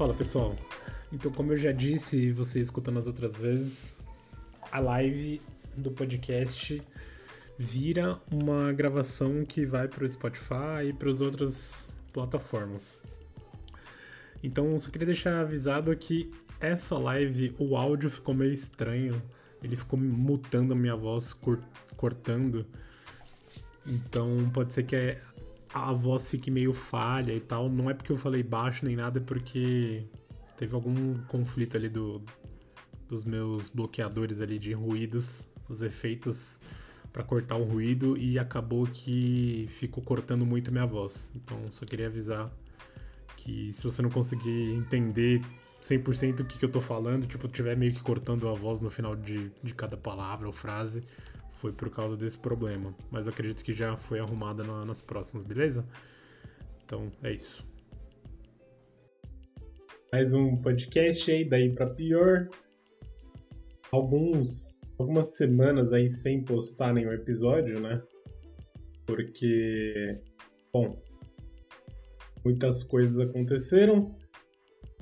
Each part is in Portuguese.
Fala pessoal. Então, como eu já disse e você escutando as outras vezes, a live do podcast vira uma gravação que vai para o Spotify e para as outras plataformas. Então, só queria deixar avisado que essa live, o áudio ficou meio estranho. Ele ficou mutando a minha voz, cortando. Então, pode ser que a voz fique meio falha e tal. Não é porque eu falei baixo nem nada, é porque teve algum conflito ali do, dos meus bloqueadores ali de ruídos, os efeitos para cortar o ruído e acabou que ficou cortando muito minha voz. Então só queria avisar que se você não conseguir entender 100% o que, que eu tô falando, tipo, tiver meio que cortando a voz no final de, de cada palavra ou frase, foi por causa desse problema. Mas eu acredito que já foi arrumada na, nas próximas, beleza? Então é isso. Mais um podcast aí, daí para pior. Alguns, algumas semanas aí sem postar nenhum episódio, né? Porque, bom, muitas coisas aconteceram.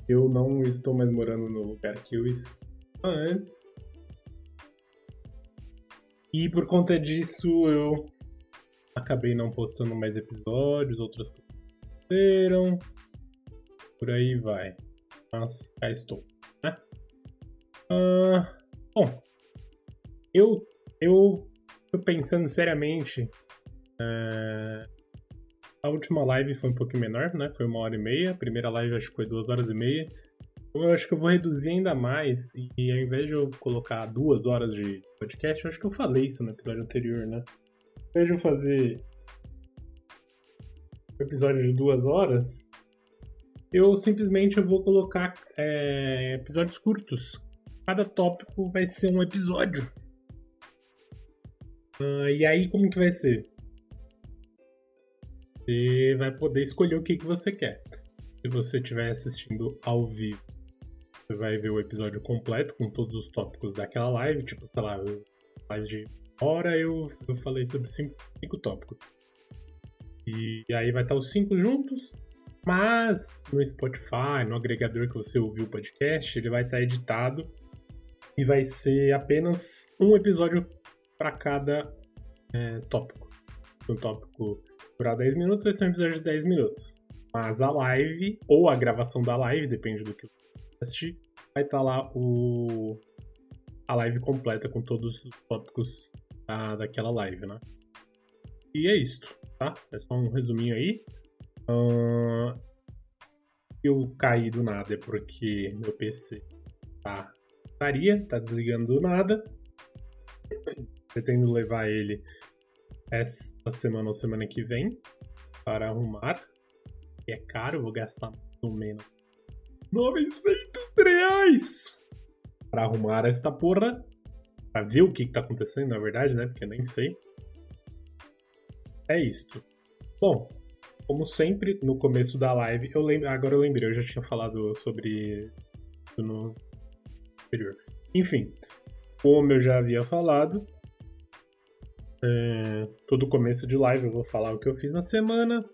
Eu não estou mais morando no lugar que eu estava antes. E por conta disso eu acabei não postando mais episódios, outras coisas aconteceram. Por aí vai. Mas cá estou. Né? Ah, bom, eu, eu tô pensando seriamente. É, a última live foi um pouquinho menor, né? Foi uma hora e meia. A primeira live acho que foi duas horas e meia. Eu acho que eu vou reduzir ainda mais e ao invés de eu colocar duas horas de podcast, eu acho que eu falei isso no episódio anterior, né? Ao invés de eu fazer um episódio de duas horas, eu simplesmente eu vou colocar é, episódios curtos. Cada tópico vai ser um episódio. Uh, e aí como que vai ser? Você vai poder escolher o que, que você quer. Se você estiver assistindo ao vivo você vai ver o episódio completo com todos os tópicos daquela live. Tipo, sei lá, mais de hora eu, eu falei sobre cinco, cinco tópicos. E, e aí vai estar os cinco juntos. Mas no Spotify, no agregador que você ouviu o podcast, ele vai estar editado e vai ser apenas um episódio para cada é, tópico. Um tópico durar 10 minutos, vai ser um episódio de 10 minutos. Mas a live, ou a gravação da live, depende do que assistir, vai estar tá lá o, a live completa com todos os tópicos da, daquela live, né? E é isso, tá? É só um resuminho aí. Uh, eu caí do nada é porque meu PC tá estaria, tá desligando do nada. Pretendo levar ele esta semana ou semana que vem para arrumar. é caro, vou gastar no menos 900 reais para arrumar esta porra. Pra ver o que, que tá acontecendo, na verdade, né? Porque eu nem sei. É isto. Bom, como sempre, no começo da live, eu lembro, agora eu lembrei, eu já tinha falado sobre isso no anterior. Enfim, como eu já havia falado, é, todo começo de live eu vou falar o que eu fiz na semana,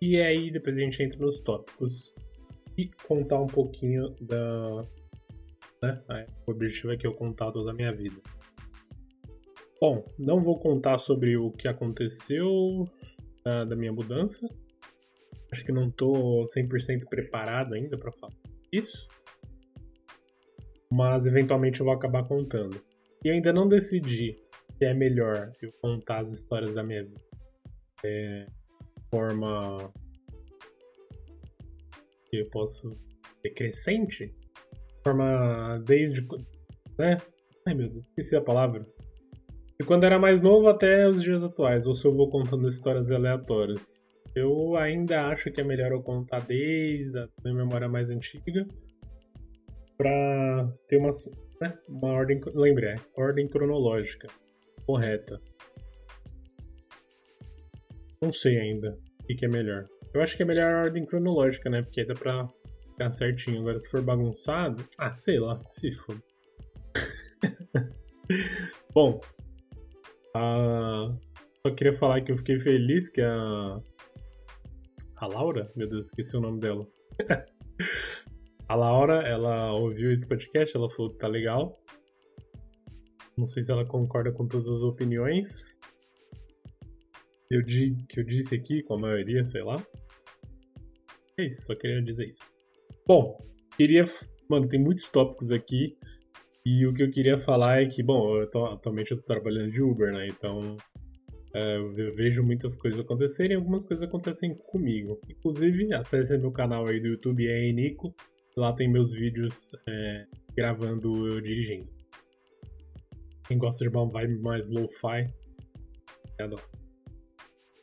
e aí depois a gente entra nos tópicos e contar um pouquinho da. Né? O objetivo é que eu contar toda a minha vida. Bom, não vou contar sobre o que aconteceu da, da minha mudança. Acho que não estou 100% preparado ainda para falar isso. Mas eventualmente eu vou acabar contando. E ainda não decidi se é melhor eu contar as histórias da minha vida é, de forma que eu posso ser crescente, de forma desde. né? Ai meu Deus, esqueci a palavra. De quando era mais novo até os dias atuais, ou se eu vou contando histórias aleatórias. Eu ainda acho que é melhor eu contar desde a minha memória mais antiga pra ter uma, né, uma ordem, lembrei, é, ordem cronológica correta. Não sei ainda o que é melhor. Eu acho que é melhor a ordem cronológica, né? Porque aí dá pra ficar certinho. Agora, se for bagunçado, ah, sei lá, se for. Bom, só queria falar que eu fiquei feliz que a. A Laura? Meu Deus, esqueci o nome dela. A Laura, ela ouviu esse podcast, ela falou que tá legal. Não sei se ela concorda com todas as opiniões. Eu que eu disse aqui, com a maioria, sei lá. É isso, só queria dizer isso. Bom, queria. Mano, tem muitos tópicos aqui. E o que eu queria falar é que, bom, eu tô, atualmente eu tô trabalhando de Uber, né? Então é, eu vejo muitas coisas acontecerem algumas coisas acontecem comigo. Inclusive, acesse meu canal aí do YouTube, é Nico. Lá tem meus vídeos é, gravando eu dirigindo. Quem gosta de uma vibe mais lo-fi, adoro.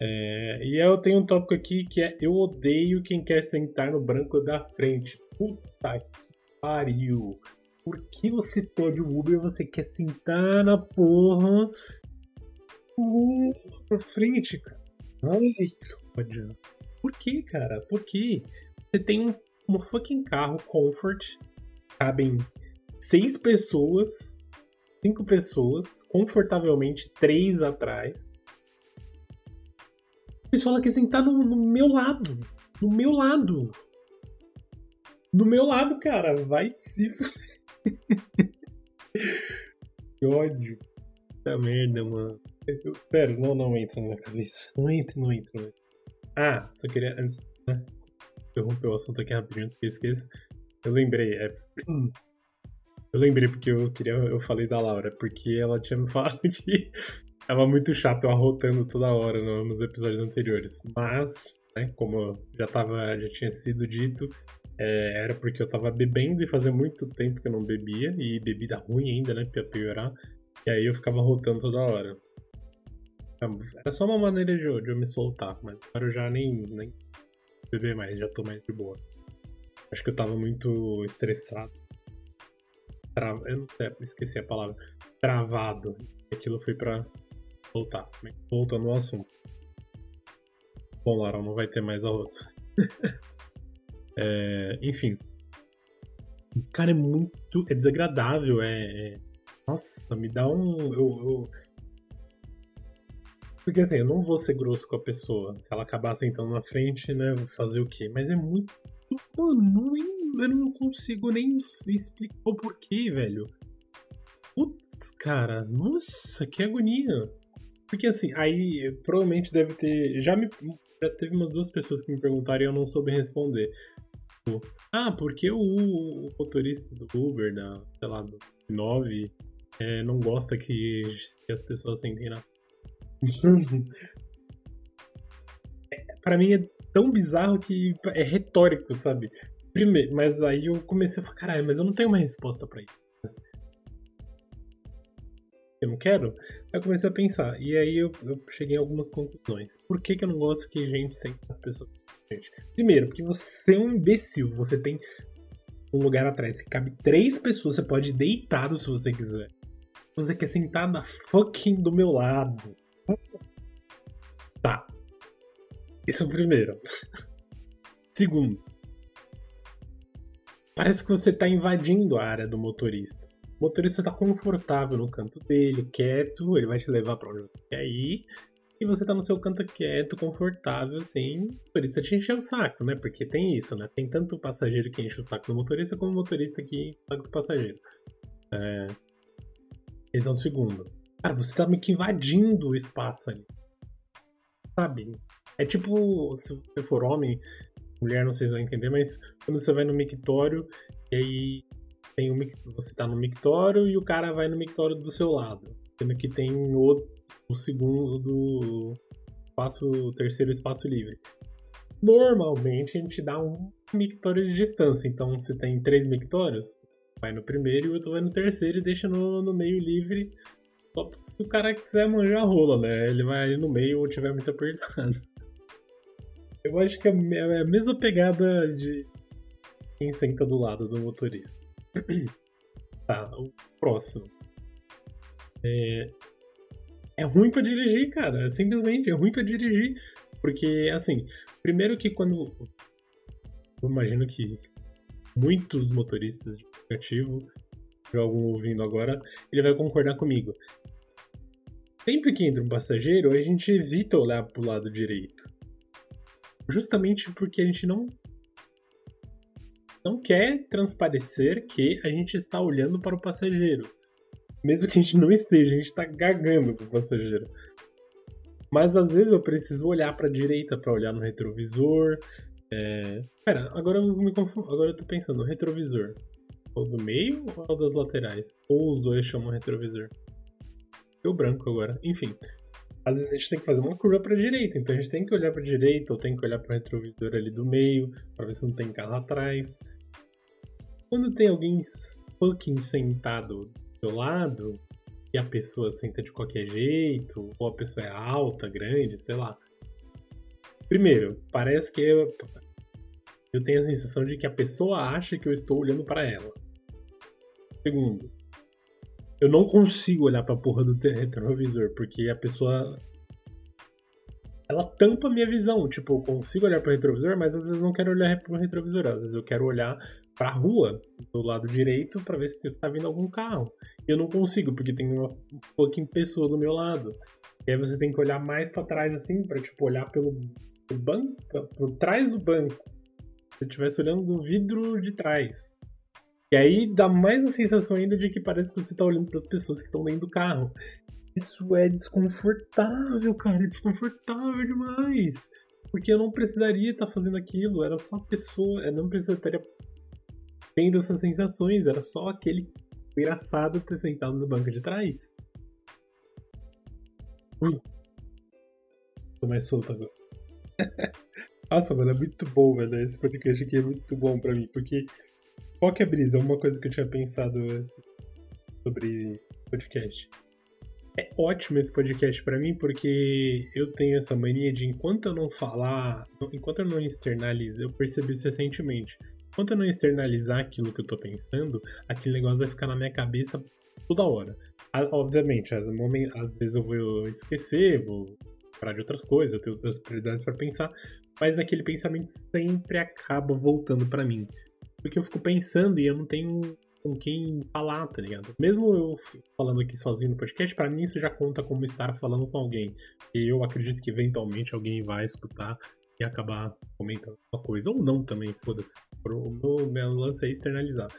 É, e eu tenho um tópico aqui que é Eu odeio quem quer sentar no branco da frente. Puta que pariu. Por que você pede o Uber e você quer sentar na porra uh, pra frente, cara? Ai, que ódio. Por que, cara? Por que? Você tem um, um fucking carro Comfort, cabem seis pessoas, cinco pessoas, confortavelmente, três atrás. Eles falam que sentar no, no meu lado. No meu lado. No meu lado, cara. Vai se. que ódio. Puta merda, mano. Sério, não, não entra na minha cabeça. Não entra, não entra. Não entra. Ah, só queria. Antes. Né? Interromper o assunto aqui rapidinho antes que eu esqueça. Eu lembrei, é. Eu lembrei porque eu queria. Eu falei da Laura, porque ela tinha me falado que Tava muito chato eu arrotando toda hora no, nos episódios anteriores. Mas, né, como já, tava, já tinha sido dito, é, era porque eu tava bebendo e fazia muito tempo que eu não bebia, e bebida ruim ainda, né, pra piorar. E aí eu ficava arrotando toda hora. Era só uma maneira de, de eu me soltar, mas agora eu já nem, nem beber mais, já tô mais de boa. Acho que eu tava muito estressado. Tra... Eu não sei, esqueci a palavra. Travado. Aquilo foi pra voltar. Voltando ao assunto. Bom, Laura, não vai ter mais a outra. é, enfim. Cara, é muito. É desagradável. É, é nossa, me dá um. Eu, eu... Porque assim, eu não vou ser grosso com a pessoa. Se ela acabar sentando na frente, né? Vou fazer o quê? Mas é muito. Mano, eu não consigo nem explicar o porquê, velho. Putz, cara, nossa, que agonia. Porque assim, aí provavelmente deve ter. Já me. Já teve umas duas pessoas que me perguntaram e eu não soube responder. Tipo, ah, porque o, o motorista do Uber, da, sei lá, do 9, é, não gosta que, que as pessoas sentem na. é, pra mim é tão bizarro que é retórico, sabe? Primeiro, mas aí eu comecei a falar, caralho, mas eu não tenho uma resposta para isso eu não quero. Aí eu comecei a pensar. E aí eu, eu cheguei a algumas conclusões. Por que, que eu não gosto que gente sente as pessoas? Gente, primeiro, porque você é um imbecil. Você tem um lugar atrás que cabe três pessoas. Você pode ir deitado se você quiser. Você quer sentar na fucking do meu lado. Tá. Isso é o primeiro. Segundo. Parece que você tá invadindo a área do motorista. O motorista está confortável no canto dele, quieto, ele vai te levar para onde você quer ir. E você tá no seu canto quieto, confortável, assim. O motorista te encher o saco, né? Porque tem isso, né? Tem tanto o passageiro que enche o saco do motorista, como o motorista que enche o saco do passageiro. É... Esse é o segundo. Cara, você tá meio que invadindo o espaço ali. Sabe? É tipo, se você for homem, mulher, não sei se vai entender, mas quando você vai no mictório e aí tem um, você tá no mictório e o cara vai no mictório do seu lado. Sendo que tem o, o segundo do espaço, o terceiro espaço livre. Normalmente a gente dá um mictório de distância. Então se tem três mictórios, vai no primeiro e o outro vai no terceiro e deixa no, no meio livre. Só se o cara quiser manjar a rola, né? Ele vai ali no meio ou tiver muito apertado. Eu acho que é, é a mesma pegada de quem senta do lado do motorista. Tá, o próximo. É, é ruim para dirigir, cara. Simplesmente é ruim para dirigir. Porque, assim, primeiro que quando. Eu imagino que muitos motoristas de aplicativo, algum ouvindo agora, ele vai concordar comigo. Sempre que entra um passageiro, a gente evita olhar pro lado direito. Justamente porque a gente não não quer transparecer que a gente está olhando para o passageiro. Mesmo que a gente não esteja, a gente está gagando com o passageiro. Mas às vezes eu preciso olhar para a direita para olhar no retrovisor. É... Pera, agora eu me confundo. Agora eu tô pensando, retrovisor. O do meio ou das laterais? Ou os dois chamam retrovisor? Deu branco agora. Enfim. Às vezes a gente tem que fazer uma curva para direita, então a gente tem que olhar para direita ou tem que olhar para o retrovisor ali do meio, para ver se não tem carro atrás. Quando tem alguém fucking sentado do seu lado e a pessoa senta de qualquer jeito, ou a pessoa é alta, grande, sei lá. Primeiro, parece que eu, eu tenho a sensação de que a pessoa acha que eu estou olhando para ela. Segundo, eu não consigo olhar pra porra do retrovisor, porque a pessoa. Ela tampa a minha visão. Tipo, eu consigo olhar pro retrovisor, mas às vezes eu não quero olhar pro retrovisor. Às vezes eu quero olhar pra rua, do lado direito, para ver se tá vindo algum carro. Eu não consigo, porque tem uma fucking pessoa do meu lado. E aí você tem que olhar mais para trás, assim, pra, tipo, olhar pelo, pelo banco, por trás do banco. Se eu estivesse olhando do vidro de trás. E aí dá mais a sensação ainda de que parece que você tá olhando para as pessoas que estão dentro do carro. Isso é desconfortável, cara, é desconfortável demais. Porque eu não precisaria estar tá fazendo aquilo, era só a pessoa, eu não precisaria tendo essas sensações, era só aquele engraçado ter sentado no banco de trás. Ui. Tô mais solto agora. Nossa, mano, é muito bom, velho. Esse podcast aqui é muito bom pra mim, porque qual que é a brisa? Uma coisa que eu tinha pensado sobre podcast. É ótimo esse podcast para mim porque eu tenho essa mania de enquanto eu não falar, enquanto eu não externalizar, eu percebi isso recentemente. Enquanto eu não externalizar aquilo que eu tô pensando, aquele negócio vai ficar na minha cabeça toda hora. Obviamente, às, vezes eu vou esquecer, vou parar de outras coisas, eu tenho outras prioridades para pensar, mas aquele pensamento sempre acaba voltando para mim porque eu fico pensando e eu não tenho com quem falar, tá ligado? Mesmo eu falando aqui sozinho no podcast, para mim isso já conta como estar falando com alguém. E eu acredito que eventualmente alguém vai escutar e acabar comentando uma coisa. Ou não também, foda-se. O meu, meu lance é externalizar.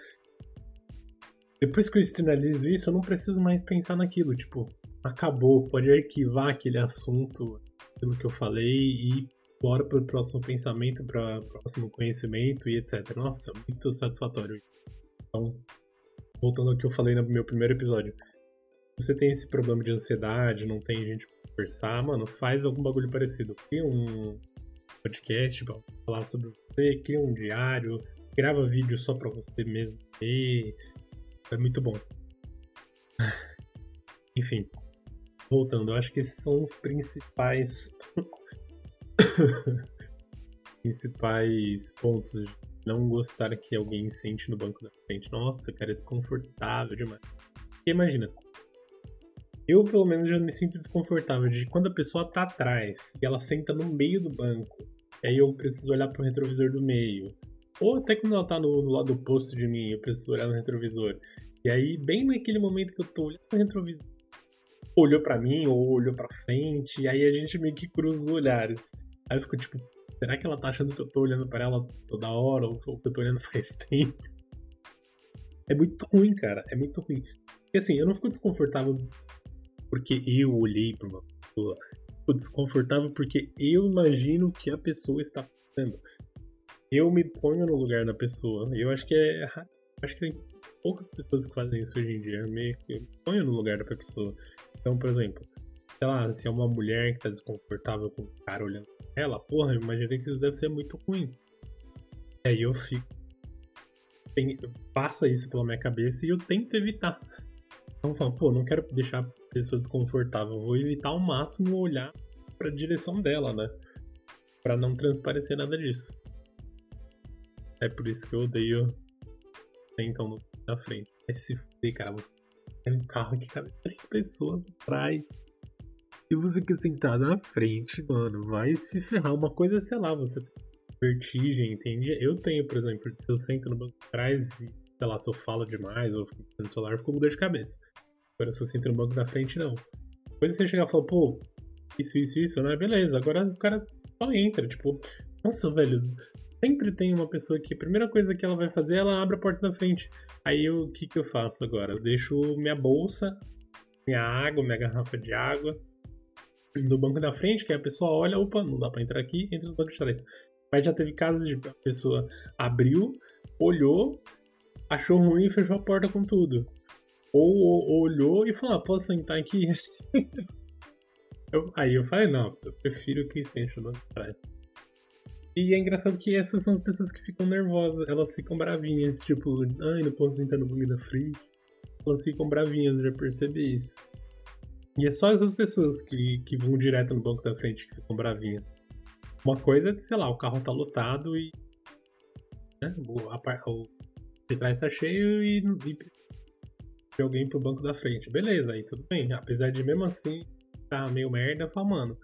Depois que eu externalizo isso, eu não preciso mais pensar naquilo. Tipo, acabou, pode arquivar aquele assunto, aquilo que eu falei e bora para o próximo pensamento, para próximo conhecimento e etc. Nossa, muito satisfatório. Então, voltando ao que eu falei no meu primeiro episódio. Você tem esse problema de ansiedade, não tem gente pra conversar, mano, faz algum bagulho parecido. Cria um podcast pra falar sobre você, cria um diário, grava vídeo só pra você mesmo ver. É muito bom. Enfim, voltando, eu acho que esses são os principais principais pontos de não gostar que alguém sente no banco da frente. Nossa, cara, é desconfortável demais. Porque imagina, eu pelo menos já me sinto desconfortável de quando a pessoa tá atrás e ela senta no meio do banco, e aí eu preciso olhar pro retrovisor do meio. Ou até quando ela tá no, no lado oposto de mim, eu preciso olhar no retrovisor. E aí, bem naquele momento que eu tô olhando no retrovisor, olhou para mim ou olhou para frente, e aí a gente meio que cruza os olhares. Aí eu fico tipo, será que ela tá achando que eu tô olhando para ela toda hora ou que eu tô olhando faz tempo? É muito ruim, cara, é muito ruim. Porque assim, eu não fico desconfortável porque eu olhei pra uma pessoa. Fico desconfortável porque eu imagino que a pessoa está fazendo. Eu me ponho no lugar da pessoa. Eu acho que é. Acho que tem poucas pessoas que fazem isso hoje em dia. Eu me, eu me ponho no lugar da pessoa. Então, por exemplo, sei lá, se é uma mulher que tá desconfortável com o cara olhando ela, porra, eu imaginei que isso deve ser muito ruim. E aí eu fico. Tem, passa isso pela minha cabeça e eu tento evitar. Então eu falo, pô, não quero deixar a pessoa desconfortável, vou evitar ao máximo olhar pra direção dela, né? Pra não transparecer nada disso. É por isso que eu odeio então na frente. Mas se fuder, cara, tem um carro que cabe três pessoas atrás. E você que sentar na frente, mano, vai se ferrar. Uma coisa, sei lá, você vertigem, entende? Eu tenho, por exemplo, se eu sento no banco de trás e, sei lá, se eu falo demais ou fico no celular, eu fico com dor de cabeça. Agora, se eu sento no banco da frente, não. Depois você chegar e falar, pô, isso, isso, isso, né? Beleza, agora o cara só entra, tipo, nossa, velho, sempre tem uma pessoa que a primeira coisa que ela vai fazer, ela abre a porta da frente. Aí o que, que eu faço agora? Eu deixo minha bolsa, minha água, minha garrafa de água no banco da frente, que a pessoa olha, opa, não dá pra entrar aqui, entra no banco de trás. Mas já teve casos de a pessoa abriu, olhou, achou ruim e fechou a porta com tudo. Ou, ou olhou e falou, ah, posso sentar aqui? eu, aí eu falei, não, eu prefiro que sente no banco de trás. E é engraçado que essas são as pessoas que ficam nervosas, elas ficam bravinhas, tipo, ai, não posso sentar no banco da frente. Elas ficam bravinhas, já percebi isso. E é só essas pessoas que, que vão direto no banco da frente que ficam bravinhas. Uma coisa é, sei lá, o carro tá lotado e. Né, o, a, o de trás tá cheio e, e alguém pro banco da frente. Beleza, aí tudo bem. Apesar de mesmo assim tá meio merda, fala, mano.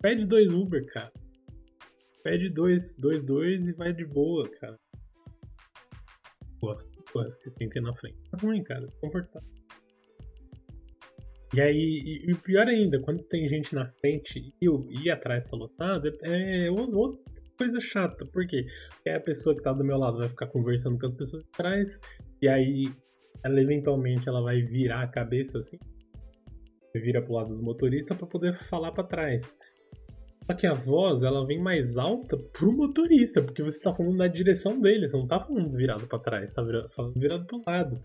Pede dois Uber, cara. Pede dois, dois, dois e vai de boa, cara. Gosto, gosto que sentem na frente. Tá ruim, cara, desconfortável. E aí, e, pior ainda, quando tem gente na frente e, e atrás tá lotado, é, é outra coisa chata. Por quê? Porque a pessoa que tá do meu lado vai ficar conversando com as pessoas de trás, e aí ela eventualmente ela vai virar a cabeça assim, vira pro lado do motorista para poder falar para trás. Só que a voz, ela vem mais alta pro motorista, porque você tá falando na direção dele, você não tá falando virado para trás, tá falando virado pro lado.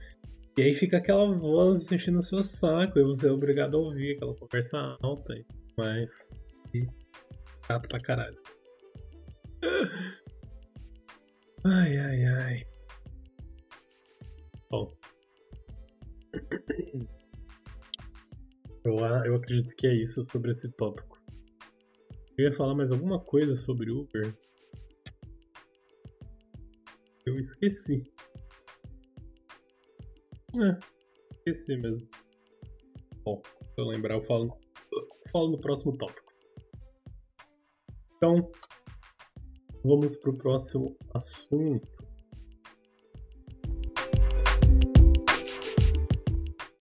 E aí fica aquela voz enchendo o seu saco, e você é obrigado a ouvir aquela conversa alta. Mas. Chato pra caralho. Ai, ai, ai. Bom. Eu, eu acredito que é isso sobre esse tópico. Eu ia falar mais alguma coisa sobre Uber. Eu esqueci. É, esqueci mesmo. Bom, se eu lembrar, eu falo, eu falo no próximo tópico. Então, vamos pro próximo assunto.